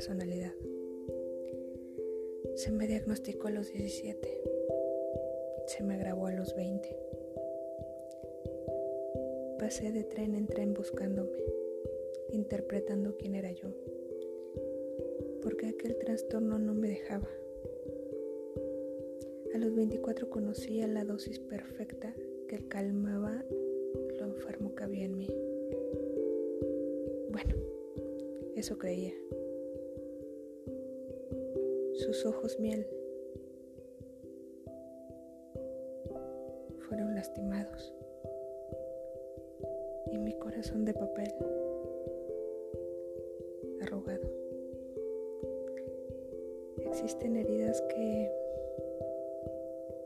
personalidad. Se me diagnosticó a los 17. Se me agravó a los 20. Pasé de tren en tren buscándome, interpretando quién era yo, porque aquel trastorno no me dejaba. A los 24 conocía la dosis perfecta que calmaba lo enfermo que había en mí. Bueno, eso creía. Sus ojos miel fueron lastimados y mi corazón de papel arrugado. Existen heridas que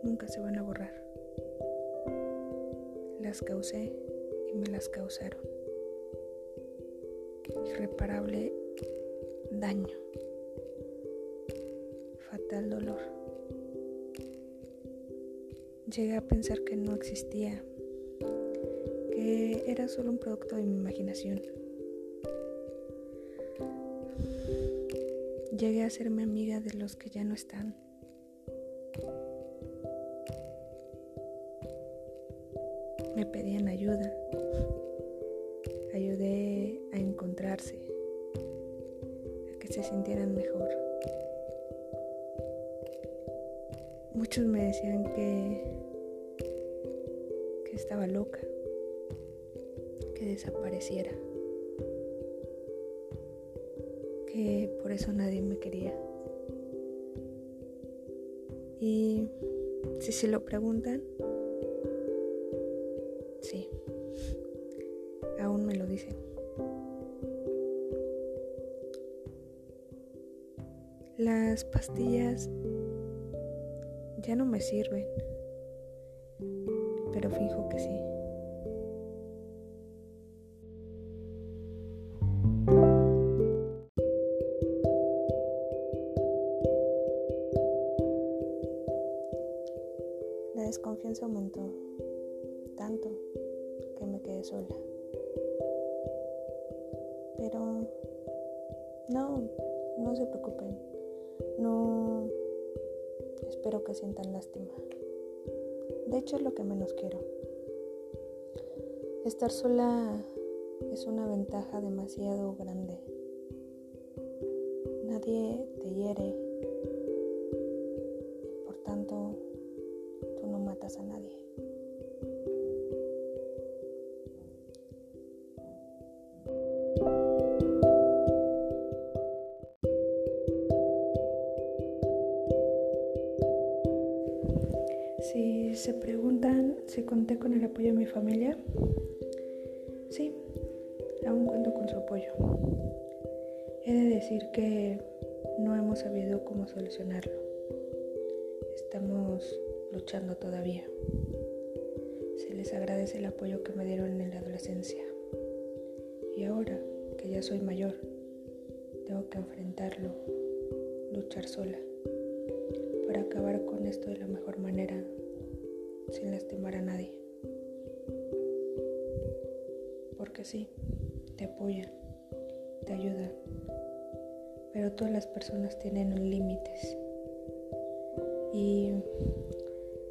nunca se van a borrar. Las causé y me las causaron. Irreparable daño fatal dolor. Llegué a pensar que no existía, que era solo un producto de mi imaginación. Llegué a serme amiga de los que ya no están. Me pedían ayuda. Ayudé a encontrarse, a que se sintieran mejor. Muchos me decían que, que estaba loca, que desapareciera, que por eso nadie me quería. Y si se lo preguntan, sí, aún me lo dicen. Las pastillas ya no me sirven, pero fijo que sí. La desconfianza aumentó tanto que me quedé sola. Pero no, no se preocupen. No espero que sientan lástima. De hecho es lo que menos quiero. Estar sola es una ventaja demasiado grande. Nadie te hiere. Por tanto, tú no matas a nadie. Si se preguntan si conté con el apoyo de mi familia, sí, aún cuento con su apoyo. He de decir que no hemos sabido cómo solucionarlo. Estamos luchando todavía. Se les agradece el apoyo que me dieron en la adolescencia. Y ahora que ya soy mayor, tengo que enfrentarlo, luchar sola para acabar con esto de la mejor manera, sin lastimar a nadie. Porque sí, te apoyan, te ayudan, pero todas las personas tienen límites. Y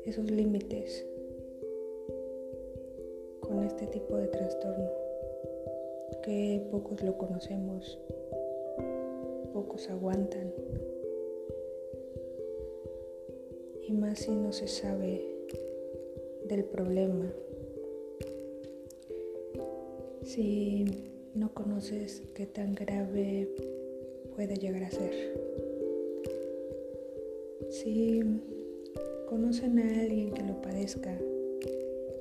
esos límites con este tipo de trastorno, que pocos lo conocemos, pocos aguantan y más si no se sabe del problema. Si no conoces qué tan grave puede llegar a ser. Si conocen a alguien que lo padezca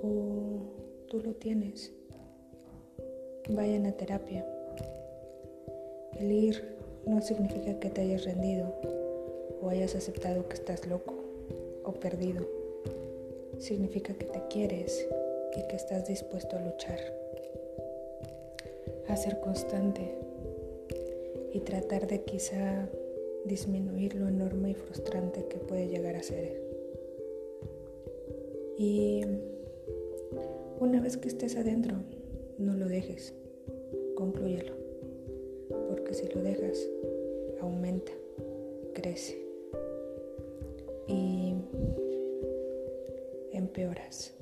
o tú lo tienes, vayan a terapia. El ir no significa que te hayas rendido o hayas aceptado que estás loco o perdido. Significa que te quieres y que estás dispuesto a luchar, a ser constante y tratar de quizá disminuir lo enorme y frustrante que puede llegar a ser. Y una vez que estés adentro, no lo dejes, conclúyelo, porque si lo dejas, aumenta, crece empeoras.